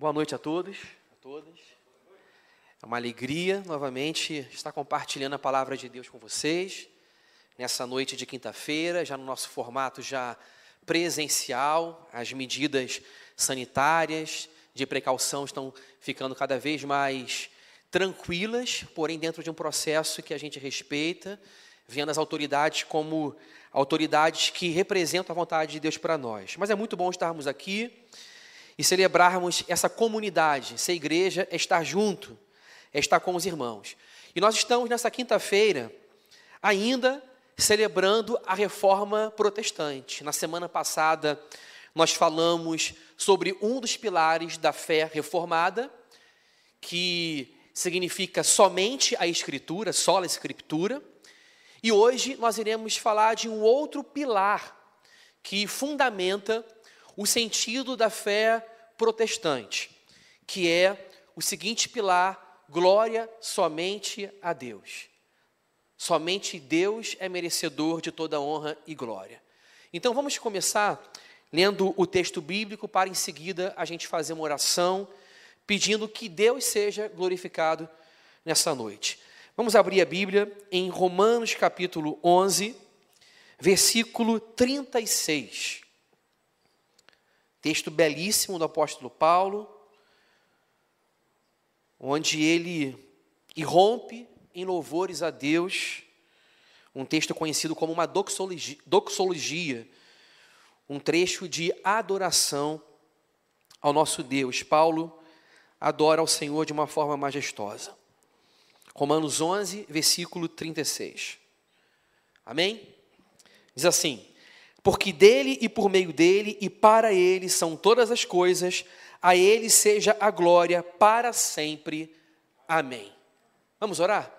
Boa noite a todos, a todas. É uma alegria novamente estar compartilhando a palavra de Deus com vocês nessa noite de quinta-feira, já no nosso formato já presencial. As medidas sanitárias de precaução estão ficando cada vez mais tranquilas, porém dentro de um processo que a gente respeita, vendo as autoridades como autoridades que representam a vontade de Deus para nós. Mas é muito bom estarmos aqui e celebrarmos essa comunidade, essa igreja, é estar junto, é estar com os irmãos. E nós estamos nessa quinta-feira ainda celebrando a reforma protestante. Na semana passada, nós falamos sobre um dos pilares da fé reformada, que significa somente a Escritura, só a Escritura. E hoje nós iremos falar de um outro pilar que fundamenta o sentido da fé protestante, que é o seguinte pilar: glória somente a Deus. Somente Deus é merecedor de toda honra e glória. Então vamos começar lendo o texto bíblico para em seguida a gente fazer uma oração pedindo que Deus seja glorificado nessa noite. Vamos abrir a Bíblia em Romanos capítulo 11, versículo 36. Texto belíssimo do apóstolo Paulo, onde ele irrompe em louvores a Deus, um texto conhecido como uma doxologia, doxologia um trecho de adoração ao nosso Deus. Paulo adora ao Senhor de uma forma majestosa. Romanos 11, versículo 36. Amém? Diz assim: porque dele e por meio dele e para ele são todas as coisas, a ele seja a glória para sempre. Amém. Vamos orar?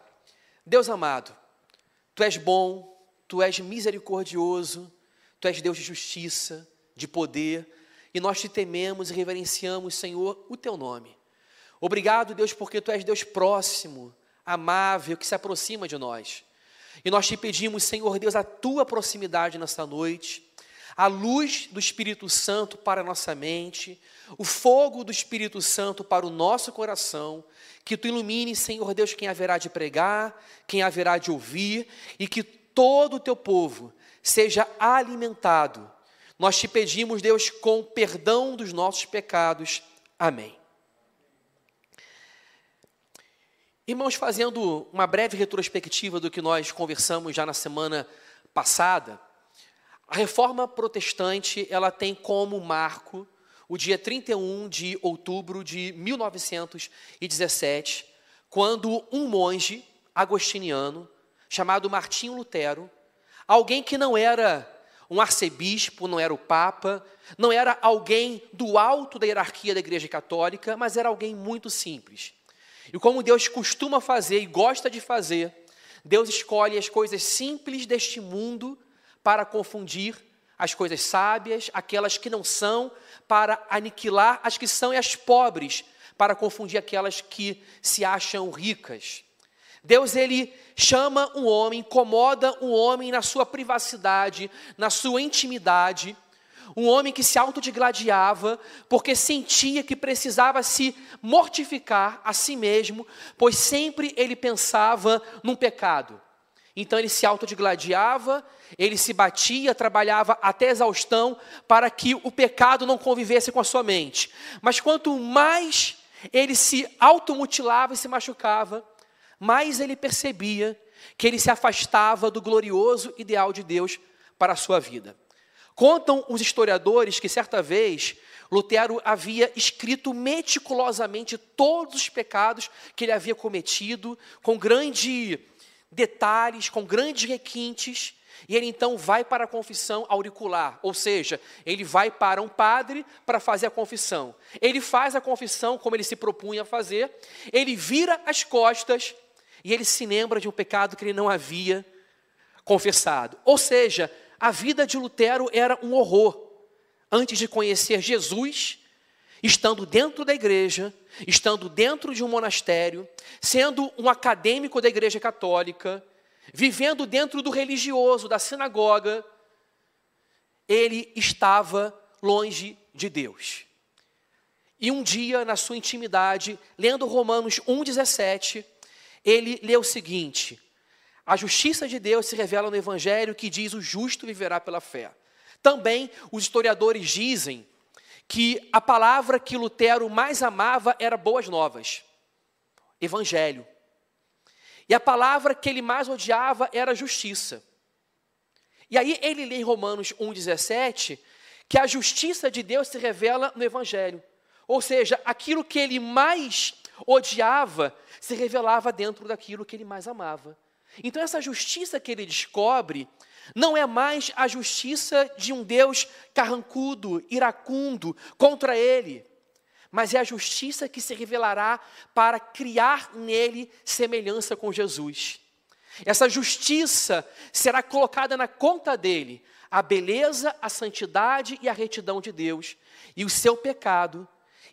Deus amado, tu és bom, tu és misericordioso, tu és Deus de justiça, de poder, e nós te tememos e reverenciamos, Senhor, o teu nome. Obrigado, Deus, porque tu és Deus próximo, amável, que se aproxima de nós. E nós te pedimos, Senhor Deus, a tua proximidade nesta noite, a luz do Espírito Santo para a nossa mente, o fogo do Espírito Santo para o nosso coração, que tu ilumine, Senhor Deus, quem haverá de pregar, quem haverá de ouvir, e que todo o teu povo seja alimentado. Nós te pedimos, Deus, com perdão dos nossos pecados. Amém. Irmãos, fazendo uma breve retrospectiva do que nós conversamos já na semana passada, a reforma protestante, ela tem como marco o dia 31 de outubro de 1917, quando um monge agostiniano chamado Martinho Lutero, alguém que não era um arcebispo, não era o papa, não era alguém do alto da hierarquia da Igreja Católica, mas era alguém muito simples. E como Deus costuma fazer e gosta de fazer, Deus escolhe as coisas simples deste mundo para confundir as coisas sábias, aquelas que não são, para aniquilar as que são, e as pobres, para confundir aquelas que se acham ricas. Deus, ele chama um homem, incomoda um homem na sua privacidade, na sua intimidade, um homem que se autodigladiava, porque sentia que precisava se mortificar a si mesmo, pois sempre ele pensava num pecado. Então ele se autodigladiava, ele se batia, trabalhava até exaustão para que o pecado não convivesse com a sua mente. Mas quanto mais ele se automutilava e se machucava, mais ele percebia que ele se afastava do glorioso ideal de Deus para a sua vida. Contam os historiadores que certa vez Lutero havia escrito meticulosamente todos os pecados que ele havia cometido, com grandes detalhes, com grandes requintes, e ele então vai para a confissão auricular, ou seja, ele vai para um padre para fazer a confissão. Ele faz a confissão como ele se propunha a fazer, ele vira as costas e ele se lembra de um pecado que ele não havia confessado. Ou seja, a vida de Lutero era um horror. Antes de conhecer Jesus, estando dentro da igreja, estando dentro de um monastério, sendo um acadêmico da igreja católica, vivendo dentro do religioso, da sinagoga, ele estava longe de Deus. E um dia, na sua intimidade, lendo Romanos 1,17, ele lê o seguinte: A justiça de Deus se revela no Evangelho que diz: o justo viverá pela fé. Também os historiadores dizem que a palavra que Lutero mais amava era boas novas, Evangelho. E a palavra que ele mais odiava era justiça. E aí ele lê em Romanos 1,17 que a justiça de Deus se revela no Evangelho. Ou seja, aquilo que ele mais odiava se revelava dentro daquilo que ele mais amava. Então, essa justiça que ele descobre não é mais a justiça de um Deus carrancudo, iracundo contra ele, mas é a justiça que se revelará para criar nele semelhança com Jesus. Essa justiça será colocada na conta dele, a beleza, a santidade e a retidão de Deus, e o seu pecado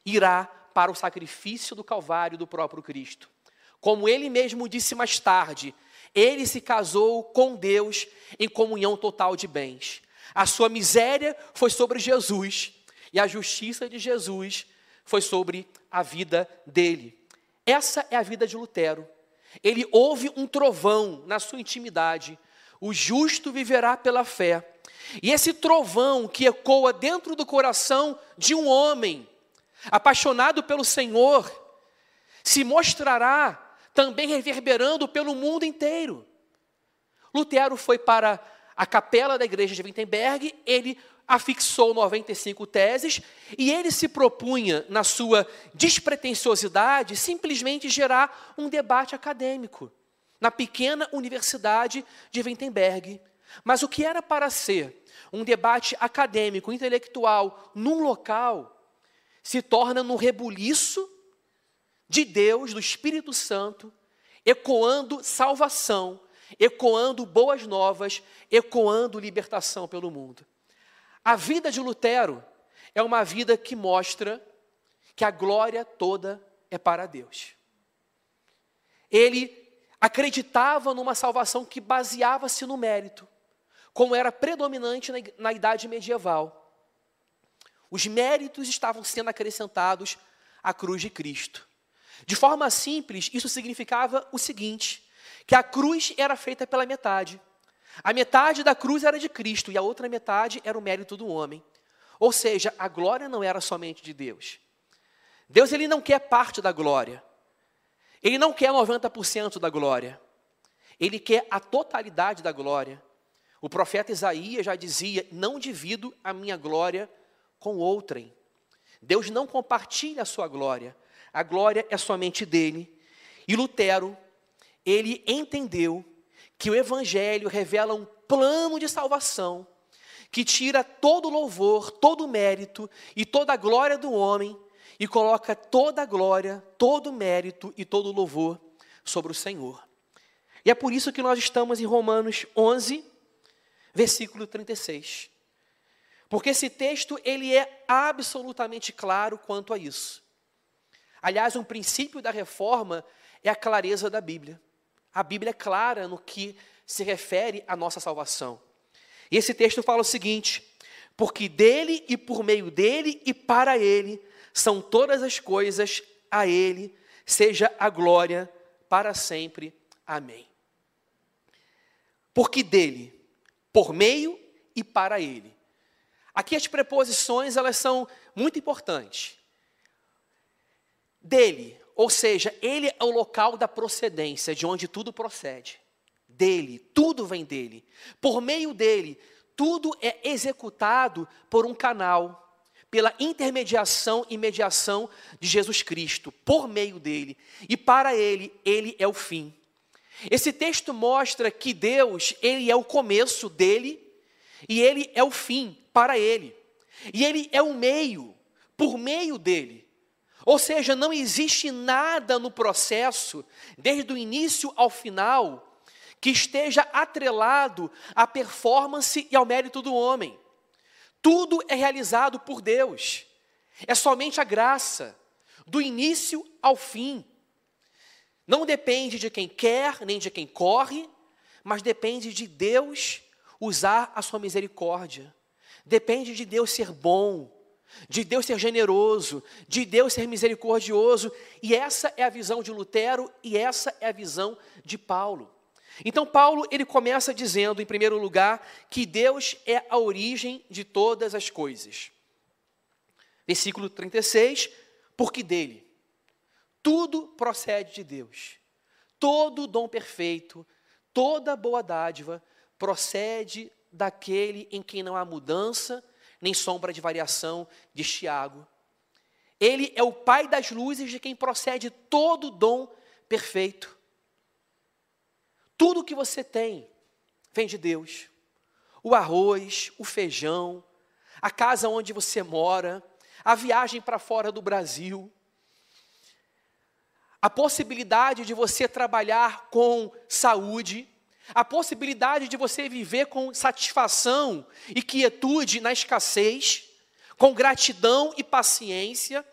irá para o sacrifício do Calvário do próprio Cristo. Como ele mesmo disse mais tarde, ele se casou com Deus em comunhão total de bens. A sua miséria foi sobre Jesus e a justiça de Jesus foi sobre a vida dele. Essa é a vida de Lutero. Ele ouve um trovão na sua intimidade. O justo viverá pela fé. E esse trovão que ecoa dentro do coração de um homem apaixonado pelo Senhor, se mostrará também reverberando pelo mundo inteiro. Lutero foi para a capela da igreja de Wittenberg, ele afixou 95 teses e ele se propunha, na sua despretensiosidade, simplesmente gerar um debate acadêmico na pequena universidade de Wittenberg. Mas o que era para ser um debate acadêmico, intelectual, num local, se torna no rebuliço de Deus, do Espírito Santo, ecoando salvação, ecoando boas novas, ecoando libertação pelo mundo. A vida de Lutero é uma vida que mostra que a glória toda é para Deus. Ele acreditava numa salvação que baseava-se no mérito, como era predominante na, na idade medieval. Os méritos estavam sendo acrescentados à cruz de Cristo. De forma simples, isso significava o seguinte: que a cruz era feita pela metade. A metade da cruz era de Cristo e a outra metade era o mérito do homem. Ou seja, a glória não era somente de Deus. Deus ele não quer parte da glória. Ele não quer 90% da glória. Ele quer a totalidade da glória. O profeta Isaías já dizia: Não divido a minha glória com outrem. Deus não compartilha a sua glória a glória é somente dele. E Lutero, ele entendeu que o Evangelho revela um plano de salvação que tira todo louvor, todo mérito e toda a glória do homem e coloca toda a glória, todo mérito e todo louvor sobre o Senhor. E é por isso que nós estamos em Romanos 11, versículo 36. Porque esse texto ele é absolutamente claro quanto a isso. Aliás, um princípio da reforma é a clareza da Bíblia. A Bíblia é clara no que se refere à nossa salvação. E esse texto fala o seguinte: porque dele e por meio dele e para ele são todas as coisas, a ele seja a glória para sempre. Amém. Porque dele, por meio e para ele. Aqui as preposições elas são muito importantes dele, ou seja, ele é o local da procedência, de onde tudo procede. Dele, tudo vem dele. Por meio dele, tudo é executado por um canal, pela intermediação e mediação de Jesus Cristo, por meio dele. E para ele, ele é o fim. Esse texto mostra que Deus, ele é o começo dele e ele é o fim para ele. E ele é o meio, por meio dele. Ou seja, não existe nada no processo, desde o início ao final, que esteja atrelado à performance e ao mérito do homem. Tudo é realizado por Deus. É somente a graça, do início ao fim. Não depende de quem quer, nem de quem corre, mas depende de Deus usar a sua misericórdia. Depende de Deus ser bom, de Deus ser generoso, de Deus ser misericordioso, e essa é a visão de Lutero e essa é a visão de Paulo. Então Paulo, ele começa dizendo em primeiro lugar que Deus é a origem de todas as coisas. Versículo 36, porque dele tudo procede de Deus. Todo dom perfeito, toda boa dádiva procede daquele em quem não há mudança nem sombra de variação, diz Tiago. Ele é o Pai das luzes, de quem procede todo dom perfeito. Tudo que você tem vem de Deus. O arroz, o feijão, a casa onde você mora, a viagem para fora do Brasil, a possibilidade de você trabalhar com saúde, a possibilidade de você viver com satisfação e quietude na escassez, com gratidão e paciência,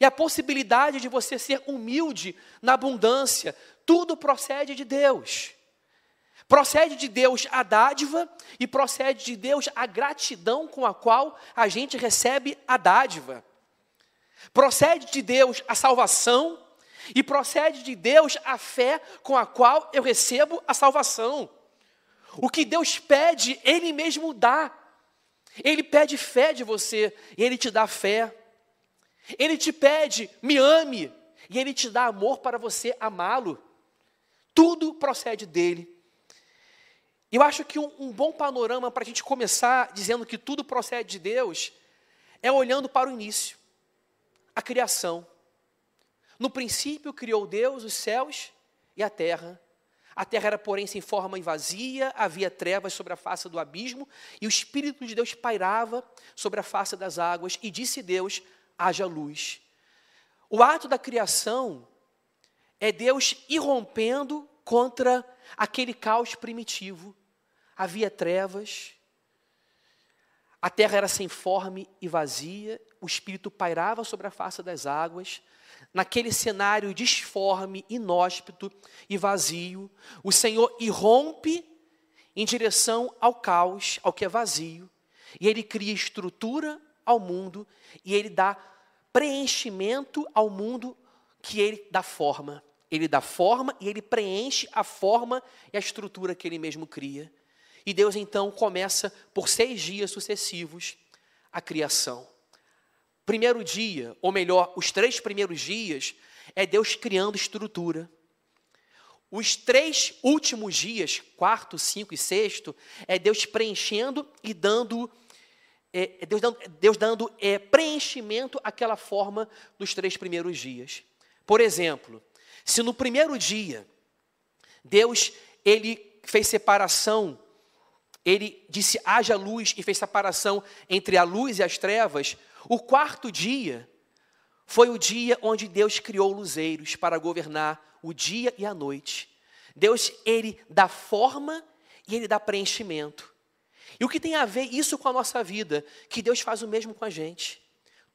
e a possibilidade de você ser humilde na abundância, tudo procede de Deus. Procede de Deus a dádiva e procede de Deus a gratidão com a qual a gente recebe a dádiva. Procede de Deus a salvação e procede de Deus a fé com a qual eu recebo a salvação. O que Deus pede, Ele mesmo dá. Ele pede fé de você e Ele te dá fé. Ele te pede, me ame, e Ele te dá amor para você amá-lo. Tudo procede dele. Eu acho que um, um bom panorama para a gente começar dizendo que tudo procede de Deus é olhando para o início, a criação. No princípio criou Deus os céus e a terra. A terra era, porém, sem forma e vazia, havia trevas sobre a face do abismo, e o Espírito de Deus pairava sobre a face das águas, e disse Deus: haja luz. O ato da criação é Deus irrompendo contra aquele caos primitivo. Havia trevas, a terra era sem forma e vazia, o Espírito pairava sobre a face das águas, naquele cenário disforme, inóspito e vazio, o Senhor irrompe em direção ao caos, ao que é vazio, e ele cria estrutura ao mundo e ele dá preenchimento ao mundo que ele dá forma. Ele dá forma e ele preenche a forma e a estrutura que ele mesmo cria. E Deus então começa por seis dias sucessivos a criação primeiro dia, ou melhor, os três primeiros dias, é Deus criando estrutura. Os três últimos dias, quarto, cinco e sexto, é Deus preenchendo e dando, é, é Deus dando, Deus dando é, preenchimento àquela forma dos três primeiros dias. Por exemplo, se no primeiro dia Deus ele fez separação, ele disse haja luz e fez separação entre a luz e as trevas, o quarto dia foi o dia onde Deus criou luzeiros para governar o dia e a noite. Deus, ele dá forma e ele dá preenchimento. E o que tem a ver isso com a nossa vida? Que Deus faz o mesmo com a gente.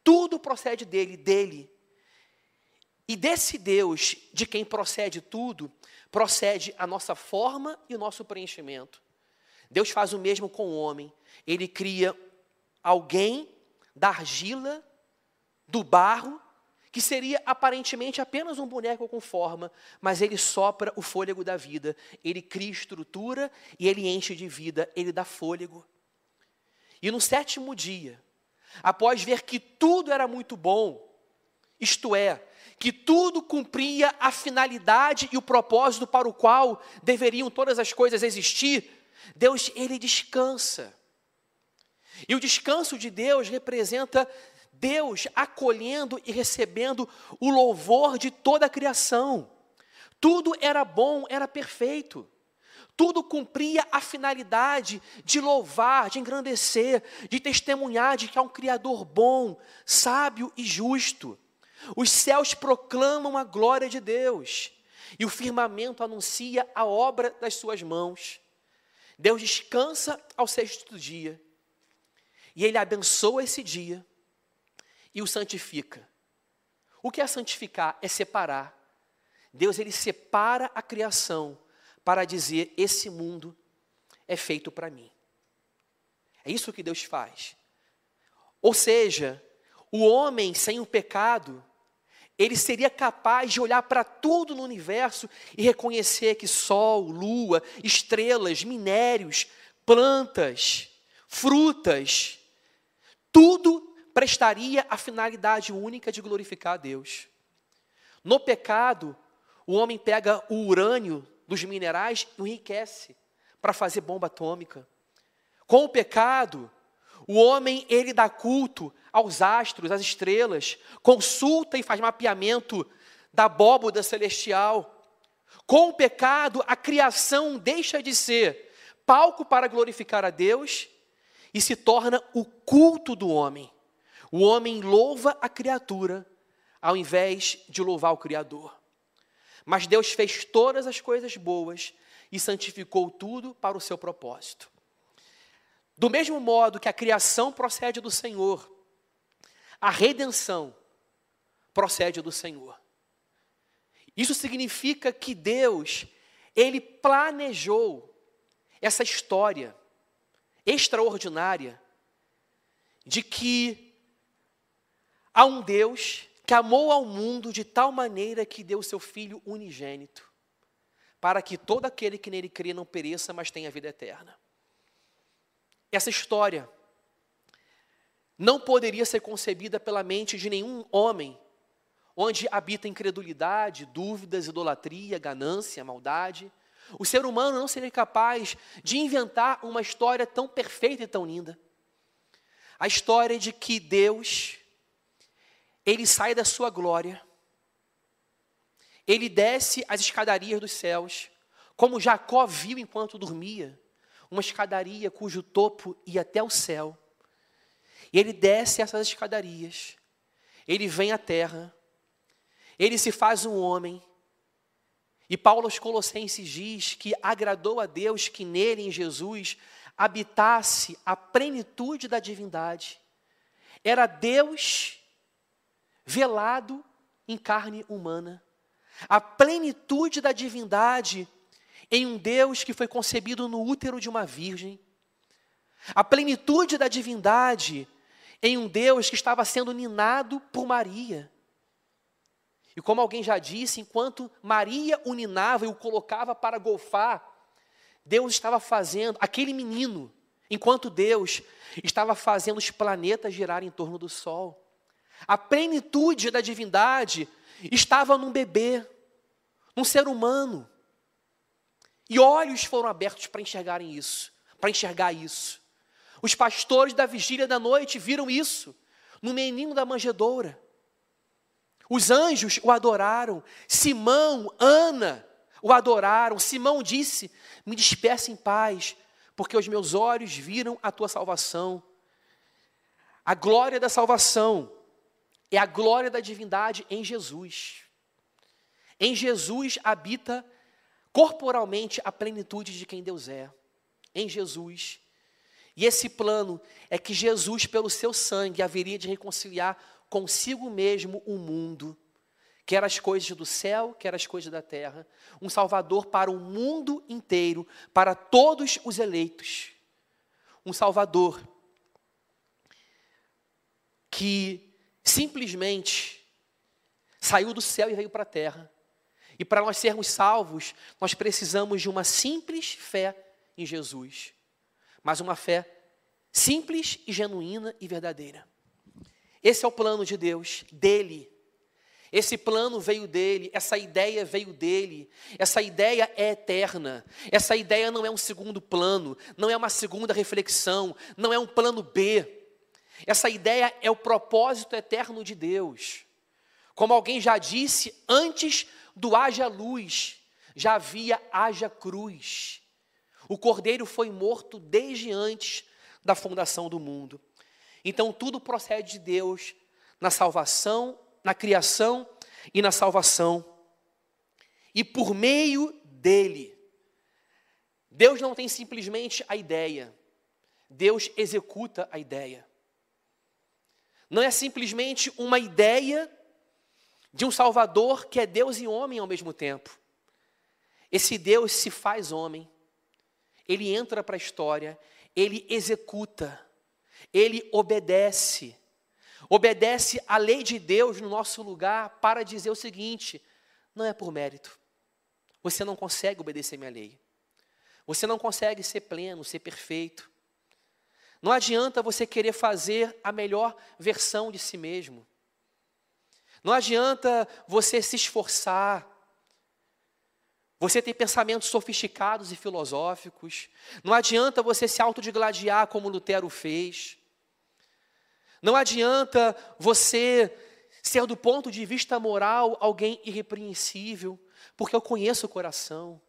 Tudo procede dele, dele. E desse Deus, de quem procede tudo, procede a nossa forma e o nosso preenchimento. Deus faz o mesmo com o homem. Ele cria alguém da argila, do barro, que seria aparentemente apenas um boneco com forma, mas ele sopra o fôlego da vida, ele cria estrutura e ele enche de vida, ele dá fôlego. E no sétimo dia, após ver que tudo era muito bom, isto é, que tudo cumpria a finalidade e o propósito para o qual deveriam todas as coisas existir, Deus ele descansa. E o descanso de Deus representa Deus acolhendo e recebendo o louvor de toda a criação. Tudo era bom, era perfeito. Tudo cumpria a finalidade de louvar, de engrandecer, de testemunhar de que há um Criador bom, sábio e justo. Os céus proclamam a glória de Deus, e o firmamento anuncia a obra das suas mãos. Deus descansa ao sexto dia e ele abençoa esse dia e o santifica. O que é santificar? É separar. Deus ele separa a criação para dizer: esse mundo é feito para mim. É isso que Deus faz. Ou seja, o homem sem o pecado, ele seria capaz de olhar para tudo no universo e reconhecer que sol, lua, estrelas, minérios, plantas, frutas, tudo prestaria a finalidade única de glorificar a Deus. No pecado, o homem pega o urânio dos minerais e o enriquece para fazer bomba atômica. Com o pecado, o homem ele dá culto aos astros, às estrelas, consulta e faz mapeamento da abóboda celestial. Com o pecado, a criação deixa de ser palco para glorificar a Deus e se torna o culto do homem. O homem louva a criatura ao invés de louvar o Criador. Mas Deus fez todas as coisas boas e santificou tudo para o seu propósito. Do mesmo modo que a criação procede do Senhor, a redenção procede do Senhor. Isso significa que Deus, ele planejou essa história extraordinária de que há um Deus que amou ao mundo de tal maneira que deu seu Filho unigênito, para que todo aquele que nele crê não pereça, mas tenha vida eterna. Essa história não poderia ser concebida pela mente de nenhum homem, onde habita incredulidade, dúvidas, idolatria, ganância, maldade. O ser humano não seria capaz de inventar uma história tão perfeita e tão linda. A história de que Deus ele sai da sua glória, ele desce as escadarias dos céus, como Jacó viu enquanto dormia, uma escadaria cujo topo ia até o céu. E ele desce essas escadarias, ele vem à terra, ele se faz um homem. E Paulo aos Colossenses diz que agradou a Deus que nele, em Jesus, habitasse a plenitude da divindade. Era Deus velado em carne humana. A plenitude da divindade em um Deus que foi concebido no útero de uma virgem. A plenitude da divindade em um Deus que estava sendo ninado por Maria. E como alguém já disse, enquanto Maria o ninava e o colocava para golfar, Deus estava fazendo, aquele menino, enquanto Deus estava fazendo os planetas girar em torno do Sol. A plenitude da divindade estava num bebê, num ser humano. E olhos foram abertos para enxergarem isso, para enxergar isso. Os pastores da vigília da noite viram isso no menino da manjedoura. Os anjos o adoraram. Simão, Ana o adoraram. Simão disse: Me despeça em paz, porque os meus olhos viram a tua salvação. A glória da salvação é a glória da divindade em Jesus. Em Jesus habita corporalmente a plenitude de quem Deus é. Em Jesus. E esse plano é que Jesus, pelo seu sangue, haveria de reconciliar consigo mesmo o mundo, quer as coisas do céu, quer as coisas da terra, um Salvador para o mundo inteiro, para todos os eleitos. Um Salvador que simplesmente saiu do céu e veio para a terra. E para nós sermos salvos, nós precisamos de uma simples fé em Jesus. Mas uma fé simples e genuína e verdadeira. Esse é o plano de Deus, dele. Esse plano veio dele, essa ideia veio dele, essa ideia é eterna, essa ideia não é um segundo plano, não é uma segunda reflexão, não é um plano B. Essa ideia é o propósito eterno de Deus. Como alguém já disse, antes do haja luz, já havia haja cruz. O cordeiro foi morto desde antes da fundação do mundo. Então tudo procede de Deus na salvação, na criação e na salvação. E por meio dele. Deus não tem simplesmente a ideia, Deus executa a ideia não é simplesmente uma ideia de um Salvador que é Deus e homem ao mesmo tempo. Esse Deus se faz homem, ele entra para a história, ele executa, ele obedece. obedece à lei de Deus no nosso lugar para dizer o seguinte: não é por mérito. Você não consegue obedecer minha lei. Você não consegue ser pleno, ser perfeito. Não adianta você querer fazer a melhor versão de si mesmo. Não adianta você se esforçar. Você ter pensamentos sofisticados e filosóficos. Não adianta você se autodigladiar como Lutero fez. Não adianta você ser, do ponto de vista moral, alguém irrepreensível, porque eu conheço o coração,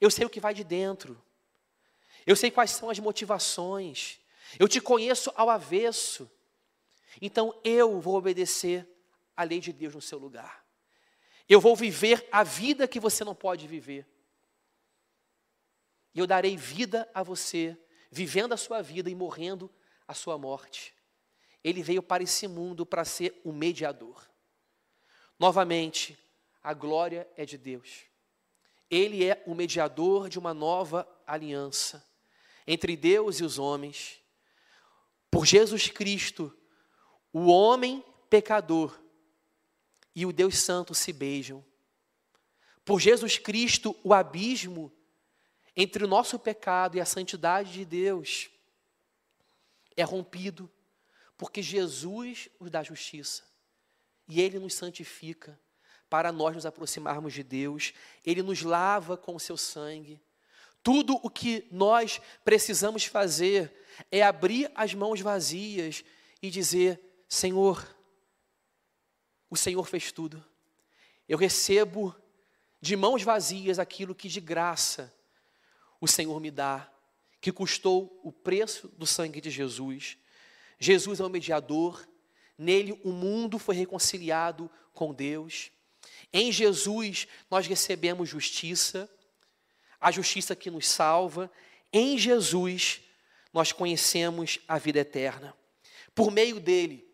eu sei o que vai de dentro, eu sei quais são as motivações, eu te conheço ao avesso, então eu vou obedecer a lei de Deus no seu lugar, eu vou viver a vida que você não pode viver, e eu darei vida a você, vivendo a sua vida e morrendo a sua morte. Ele veio para esse mundo para ser o mediador. Novamente, a glória é de Deus. Ele é o mediador de uma nova aliança entre Deus e os homens. Por Jesus Cristo, o homem pecador e o Deus Santo se beijam. Por Jesus Cristo, o abismo entre o nosso pecado e a santidade de Deus é rompido porque Jesus nos dá justiça e Ele nos santifica para nós nos aproximarmos de Deus, Ele nos lava com o seu sangue. Tudo o que nós precisamos fazer é abrir as mãos vazias e dizer: Senhor, o Senhor fez tudo. Eu recebo de mãos vazias aquilo que de graça o Senhor me dá, que custou o preço do sangue de Jesus. Jesus é o mediador, nele o mundo foi reconciliado com Deus. Em Jesus nós recebemos justiça, a justiça que nos salva. Em Jesus nós conhecemos a vida eterna. Por meio dele,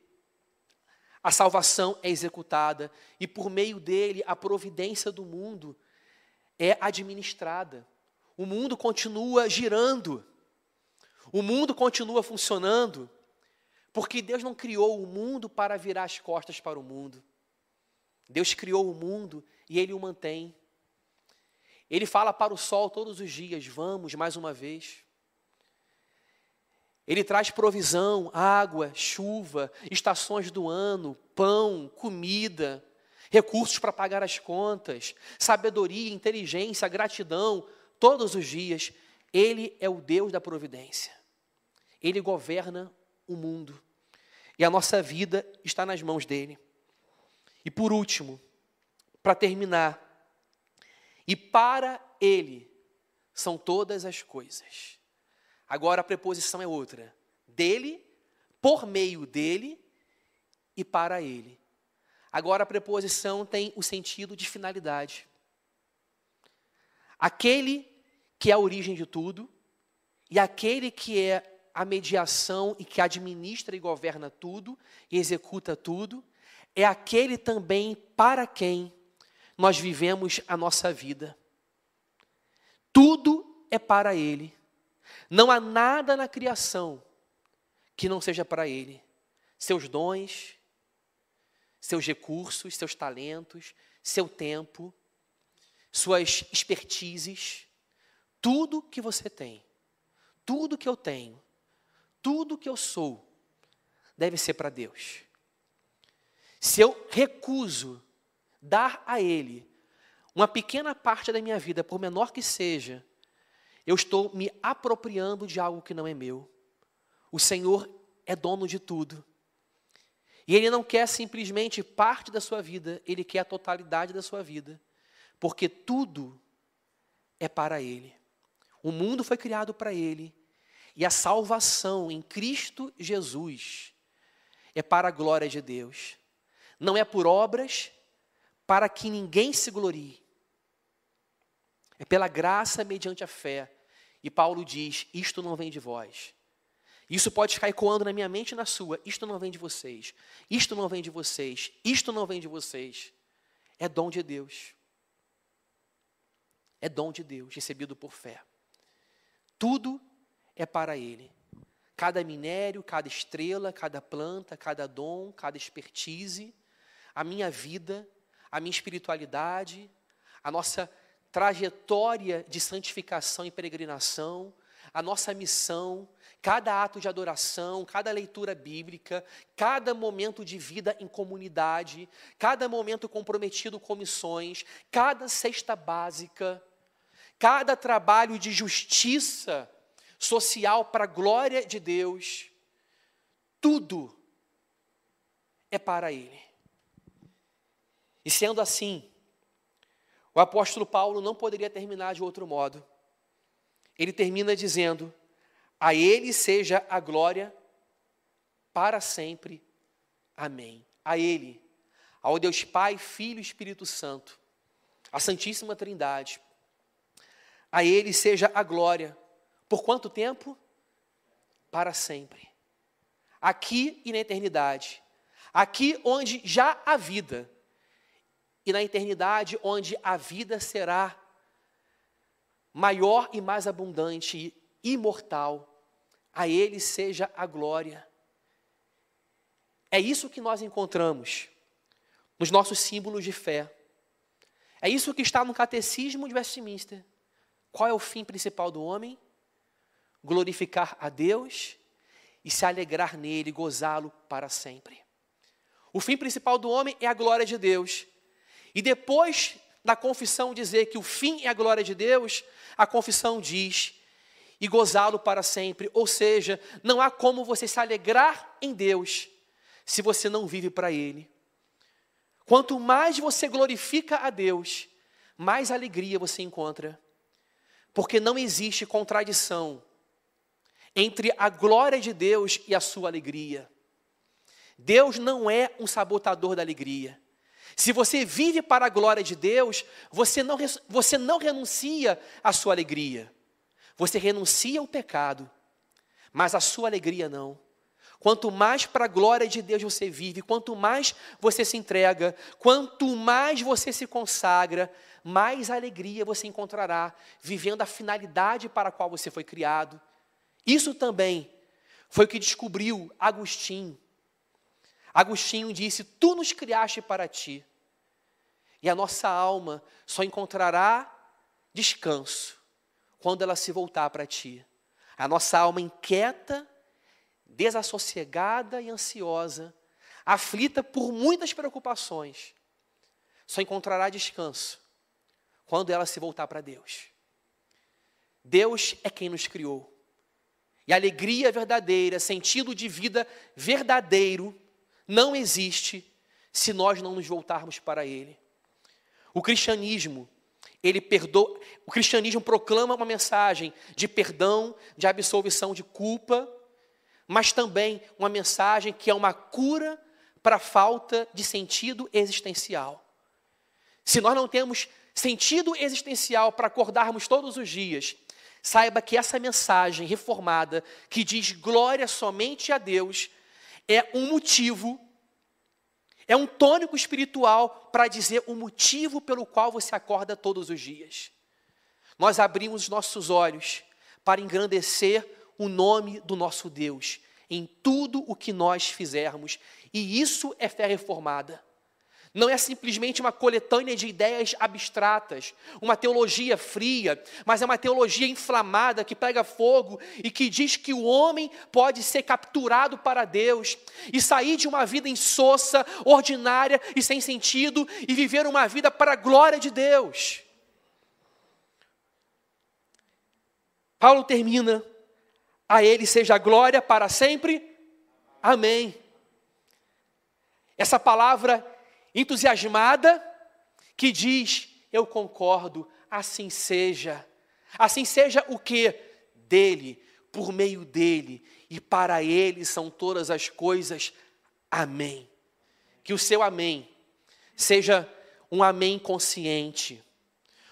a salvação é executada e por meio dele a providência do mundo é administrada. O mundo continua girando. O mundo continua funcionando. Porque Deus não criou o mundo para virar as costas para o mundo. Deus criou o mundo e Ele o mantém. Ele fala para o sol todos os dias: vamos mais uma vez. Ele traz provisão, água, chuva, estações do ano, pão, comida, recursos para pagar as contas, sabedoria, inteligência, gratidão, todos os dias. Ele é o Deus da providência. Ele governa o mundo. E a nossa vida está nas mãos dele. E por último, para terminar, e para ele são todas as coisas. Agora a preposição é outra. Dele, por meio dele e para ele. Agora a preposição tem o sentido de finalidade. Aquele que é a origem de tudo e aquele que é a mediação e que administra e governa tudo e executa tudo, é aquele também para quem nós vivemos a nossa vida. Tudo é para Ele. Não há nada na criação que não seja para Ele. Seus dons, seus recursos, seus talentos, seu tempo, suas expertises, tudo que você tem, tudo que eu tenho, tudo que eu sou deve ser para Deus. Se eu recuso dar a Ele uma pequena parte da minha vida, por menor que seja, eu estou me apropriando de algo que não é meu. O Senhor é dono de tudo. E Ele não quer simplesmente parte da sua vida, Ele quer a totalidade da sua vida. Porque tudo é para Ele. O mundo foi criado para Ele e a salvação em Cristo Jesus é para a glória de Deus. Não é por obras para que ninguém se glorie. É pela graça mediante a fé. E Paulo diz: Isto não vem de vós. Isso pode ficar ecoando na minha mente e na sua. Isto não vem de vocês. Isto não vem de vocês. Isto não vem de vocês. É dom de Deus. É dom de Deus, recebido por fé. Tudo é para Ele. cada minério, cada estrela, cada planta, cada dom, cada expertise, a minha vida, a minha espiritualidade, a nossa trajetória de santificação e peregrinação, a nossa missão, cada ato de adoração, cada leitura bíblica, cada momento de vida em comunidade, cada momento comprometido com missões, cada cesta básica, cada trabalho de justiça social para a glória de Deus, tudo é para Ele. E sendo assim, o apóstolo Paulo não poderia terminar de outro modo. Ele termina dizendo: A Ele seja a glória para sempre. Amém. A Ele, ao Deus Pai, Filho e Espírito Santo, a Santíssima Trindade. A Ele seja a glória. Por quanto tempo? Para sempre. Aqui e na eternidade. Aqui onde já há vida e na eternidade, onde a vida será maior e mais abundante e imortal, a Ele seja a glória. É isso que nós encontramos nos nossos símbolos de fé. É isso que está no Catecismo de Westminster. Qual é o fim principal do homem? Glorificar a Deus e se alegrar nele, gozá-lo para sempre. O fim principal do homem é a glória de Deus. E depois da confissão dizer que o fim é a glória de Deus, a confissão diz: e gozá-lo para sempre. Ou seja, não há como você se alegrar em Deus se você não vive para Ele. Quanto mais você glorifica a Deus, mais alegria você encontra. Porque não existe contradição entre a glória de Deus e a sua alegria. Deus não é um sabotador da alegria. Se você vive para a glória de Deus, você não, você não renuncia à sua alegria. Você renuncia ao pecado, mas a sua alegria não. Quanto mais para a glória de Deus você vive, quanto mais você se entrega, quanto mais você se consagra, mais alegria você encontrará vivendo a finalidade para a qual você foi criado. Isso também foi o que descobriu Agostinho. Agostinho disse: Tu nos criaste para ti. E a nossa alma só encontrará descanso quando ela se voltar para ti. A nossa alma inquieta, desassossegada e ansiosa, aflita por muitas preocupações, só encontrará descanso quando ela se voltar para Deus. Deus é quem nos criou. E alegria verdadeira, sentido de vida verdadeiro, não existe se nós não nos voltarmos para Ele. O cristianismo, ele perdoa, o cristianismo proclama uma mensagem de perdão, de absolvição de culpa, mas também uma mensagem que é uma cura para a falta de sentido existencial. Se nós não temos sentido existencial para acordarmos todos os dias, saiba que essa mensagem reformada, que diz glória somente a Deus, é um motivo é um tônico espiritual para dizer o motivo pelo qual você acorda todos os dias. Nós abrimos os nossos olhos para engrandecer o nome do nosso Deus em tudo o que nós fizermos, e isso é fé reformada. Não é simplesmente uma coletânea de ideias abstratas, uma teologia fria, mas é uma teologia inflamada que pega fogo e que diz que o homem pode ser capturado para Deus e sair de uma vida insossa, ordinária e sem sentido e viver uma vida para a glória de Deus. Paulo termina: A Ele seja a glória para sempre. Amém. Essa palavra entusiasmada, que diz: Eu concordo, assim seja. Assim seja o que? Dele, por meio dele e para ele são todas as coisas. Amém. Que o seu amém seja um amém consciente,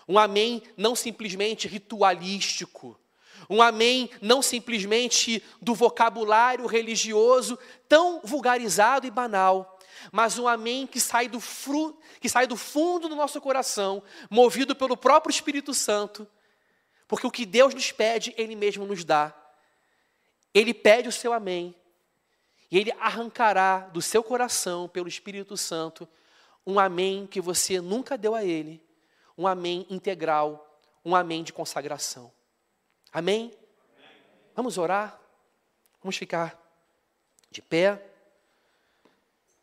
um amém não simplesmente ritualístico, um amém não simplesmente do vocabulário religioso tão vulgarizado e banal, mas um amém que sai do, fru, que sai do fundo do nosso coração, movido pelo próprio Espírito Santo, porque o que Deus nos pede, Ele mesmo nos dá. ele pede o seu amém. E ele arrancará do seu coração, pelo Espírito Santo, um amém que você nunca deu a ele, um amém integral, um amém de consagração. Amém? Vamos orar? Vamos ficar de pé,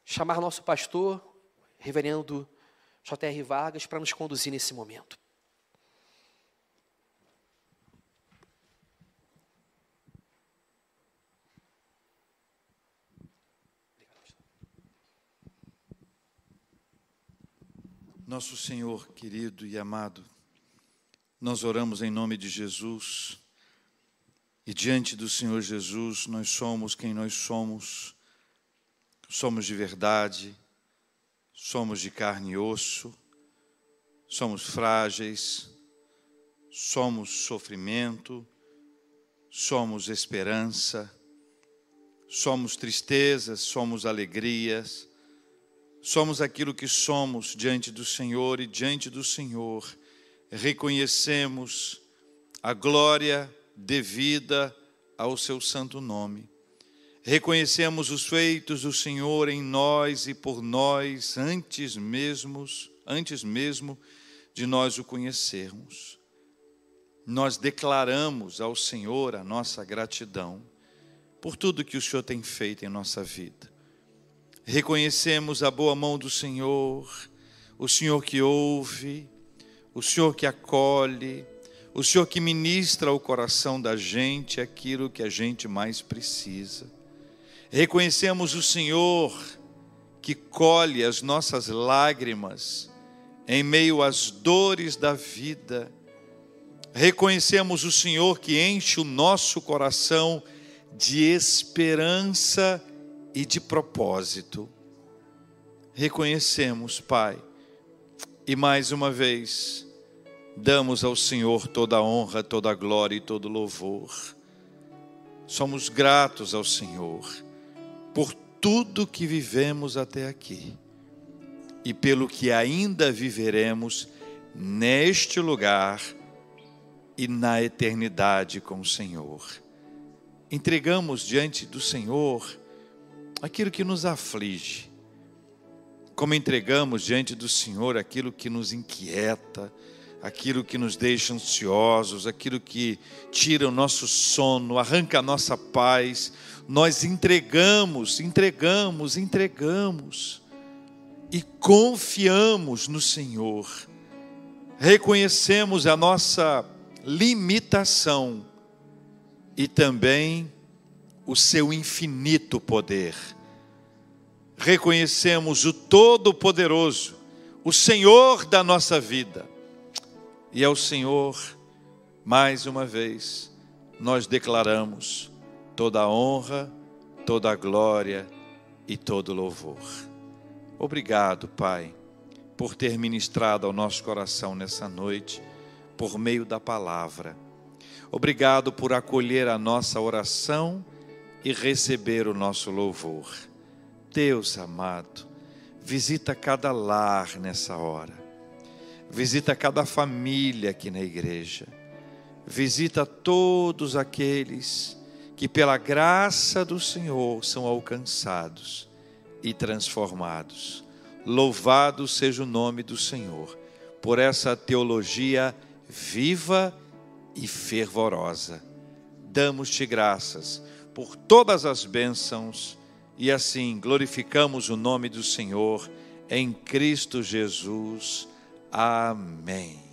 chamar nosso pastor, reverendo J.R. Vargas, para nos conduzir nesse momento. Nosso Senhor querido e amado, nós oramos em nome de Jesus e diante do Senhor Jesus nós somos quem nós somos, somos de verdade, somos de carne e osso, somos frágeis, somos sofrimento, somos esperança, somos tristezas, somos alegrias somos aquilo que somos diante do Senhor e diante do Senhor reconhecemos a glória devida ao seu santo nome. Reconhecemos os feitos do Senhor em nós e por nós antes mesmo, antes mesmo de nós o conhecermos. Nós declaramos ao Senhor a nossa gratidão por tudo que o Senhor tem feito em nossa vida reconhecemos a boa mão do Senhor, o Senhor que ouve, o Senhor que acolhe, o Senhor que ministra ao coração da gente aquilo que a gente mais precisa. Reconhecemos o Senhor que colhe as nossas lágrimas em meio às dores da vida. Reconhecemos o Senhor que enche o nosso coração de esperança e de propósito. Reconhecemos, Pai, e mais uma vez damos ao Senhor toda a honra, toda a glória e todo o louvor. Somos gratos ao Senhor por tudo que vivemos até aqui e pelo que ainda viveremos neste lugar e na eternidade com o Senhor. Entregamos diante do Senhor aquilo que nos aflige, como entregamos diante do Senhor aquilo que nos inquieta, aquilo que nos deixa ansiosos, aquilo que tira o nosso sono, arranca a nossa paz, nós entregamos, entregamos, entregamos e confiamos no Senhor. Reconhecemos a nossa limitação e também o seu infinito poder. Reconhecemos o Todo-Poderoso, o Senhor da nossa vida. E ao Senhor, mais uma vez, nós declaramos toda a honra, toda a glória e todo louvor. Obrigado, Pai, por ter ministrado ao nosso coração nessa noite, por meio da palavra. Obrigado por acolher a nossa oração e receber o nosso louvor. Deus amado, visita cada lar nessa hora, visita cada família aqui na igreja, visita todos aqueles que, pela graça do Senhor, são alcançados e transformados. Louvado seja o nome do Senhor por essa teologia viva e fervorosa. Damos-te graças por todas as bênçãos e assim glorificamos o nome do Senhor em Cristo Jesus. Amém.